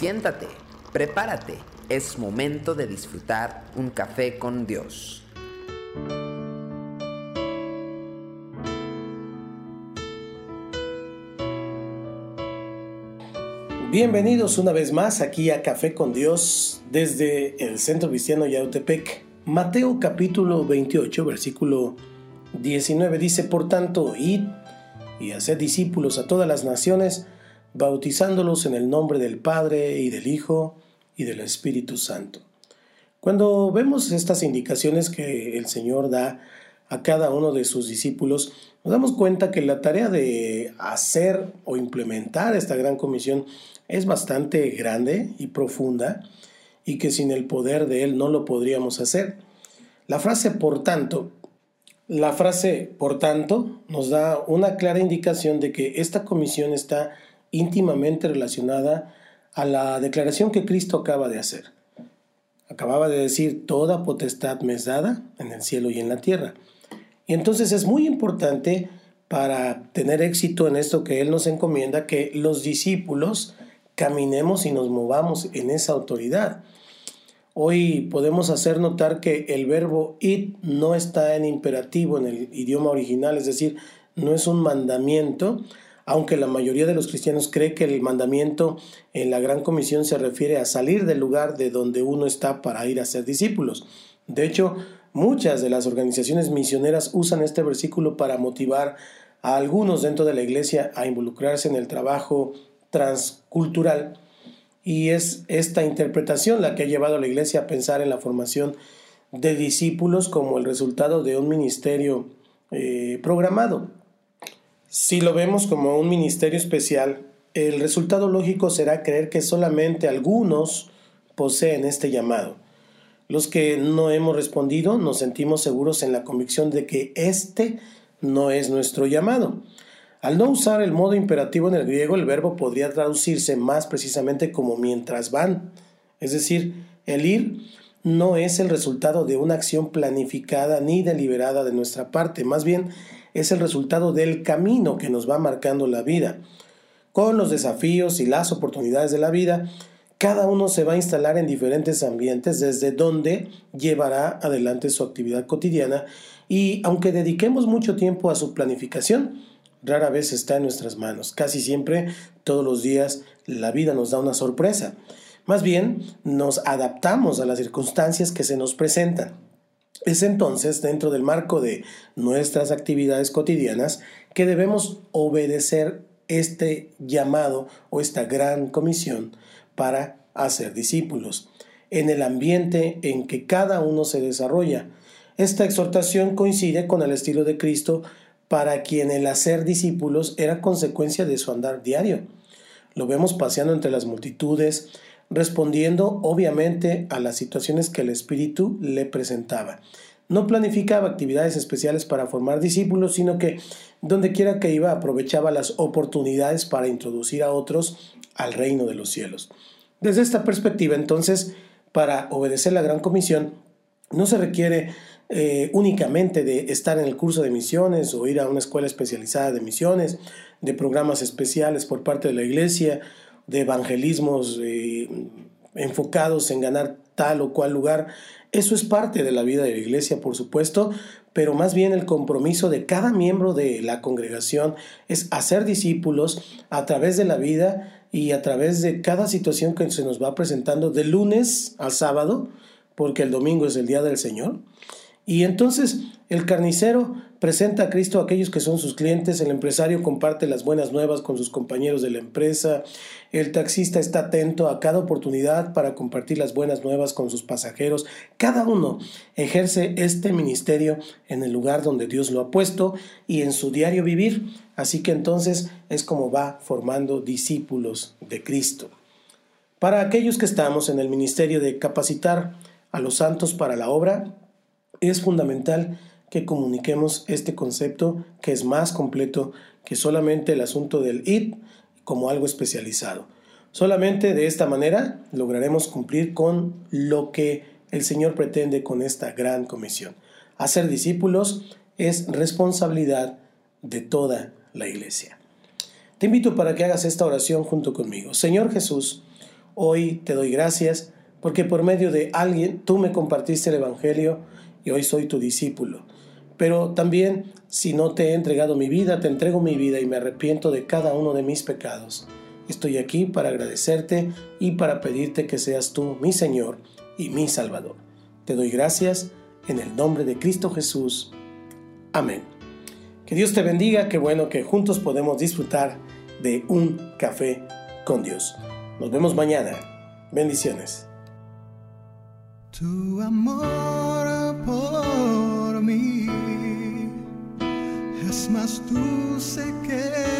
Siéntate, prepárate, es momento de disfrutar un café con Dios. Bienvenidos una vez más aquí a Café con Dios desde el Centro Cristiano Yautepec. Mateo capítulo 28, versículo 19 dice, Por tanto, id y haced discípulos a todas las naciones, bautizándolos en el nombre del Padre y del Hijo y del Espíritu Santo. Cuando vemos estas indicaciones que el Señor da a cada uno de sus discípulos, nos damos cuenta que la tarea de hacer o implementar esta gran comisión es bastante grande y profunda y que sin el poder de Él no lo podríamos hacer. La frase por tanto, la frase por tanto nos da una clara indicación de que esta comisión está íntimamente relacionada a la declaración que Cristo acaba de hacer. Acababa de decir, toda potestad me es dada en el cielo y en la tierra. Y entonces es muy importante para tener éxito en esto que Él nos encomienda, que los discípulos caminemos y nos movamos en esa autoridad. Hoy podemos hacer notar que el verbo id no está en imperativo en el idioma original, es decir, no es un mandamiento, aunque la mayoría de los cristianos cree que el mandamiento en la Gran Comisión se refiere a salir del lugar de donde uno está para ir a ser discípulos. De hecho, muchas de las organizaciones misioneras usan este versículo para motivar a algunos dentro de la iglesia a involucrarse en el trabajo transcultural y es esta interpretación la que ha llevado a la iglesia a pensar en la formación de discípulos como el resultado de un ministerio eh, programado. Si lo vemos como un ministerio especial, el resultado lógico será creer que solamente algunos poseen este llamado. Los que no hemos respondido nos sentimos seguros en la convicción de que este no es nuestro llamado. Al no usar el modo imperativo en el griego, el verbo podría traducirse más precisamente como mientras van. Es decir, el ir no es el resultado de una acción planificada ni deliberada de nuestra parte, más bien es el resultado del camino que nos va marcando la vida. Con los desafíos y las oportunidades de la vida, cada uno se va a instalar en diferentes ambientes desde donde llevará adelante su actividad cotidiana y aunque dediquemos mucho tiempo a su planificación, rara vez está en nuestras manos. Casi siempre, todos los días, la vida nos da una sorpresa. Más bien, nos adaptamos a las circunstancias que se nos presentan. Es entonces dentro del marco de nuestras actividades cotidianas que debemos obedecer este llamado o esta gran comisión para hacer discípulos, en el ambiente en que cada uno se desarrolla. Esta exhortación coincide con el estilo de Cristo para quien el hacer discípulos era consecuencia de su andar diario. Lo vemos paseando entre las multitudes, respondiendo obviamente a las situaciones que el Espíritu le presentaba. No planificaba actividades especiales para formar discípulos, sino que donde quiera que iba aprovechaba las oportunidades para introducir a otros al reino de los cielos. Desde esta perspectiva, entonces, para obedecer la gran comisión, no se requiere eh, únicamente de estar en el curso de misiones o ir a una escuela especializada de misiones, de programas especiales por parte de la iglesia de evangelismos eh, enfocados en ganar tal o cual lugar. Eso es parte de la vida de la iglesia, por supuesto, pero más bien el compromiso de cada miembro de la congregación es hacer discípulos a través de la vida y a través de cada situación que se nos va presentando de lunes al sábado, porque el domingo es el día del Señor. Y entonces el carnicero presenta a Cristo a aquellos que son sus clientes, el empresario comparte las buenas nuevas con sus compañeros de la empresa, el taxista está atento a cada oportunidad para compartir las buenas nuevas con sus pasajeros. Cada uno ejerce este ministerio en el lugar donde Dios lo ha puesto y en su diario vivir. Así que entonces es como va formando discípulos de Cristo. Para aquellos que estamos en el ministerio de capacitar a los santos para la obra, es fundamental que comuniquemos este concepto que es más completo que solamente el asunto del IT como algo especializado. Solamente de esta manera lograremos cumplir con lo que el Señor pretende con esta gran comisión. Hacer discípulos es responsabilidad de toda la iglesia. Te invito para que hagas esta oración junto conmigo. Señor Jesús, Hoy te doy gracias porque por medio de alguien tú me compartiste el Evangelio y hoy soy tu discípulo. Pero también, si no te he entregado mi vida, te entrego mi vida y me arrepiento de cada uno de mis pecados. Estoy aquí para agradecerte y para pedirte que seas tú mi Señor y mi Salvador. Te doy gracias en el nombre de Cristo Jesús. Amén. Que Dios te bendiga, qué bueno que juntos podemos disfrutar de un café con Dios. Nos vemos mañana. Bendiciones. Es más dulce que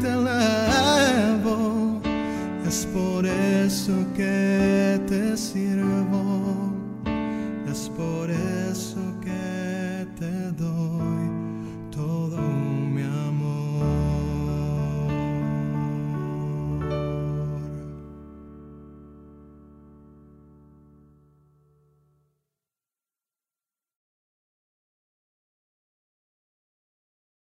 te elevo, es por eso que te sirvo, es por eso.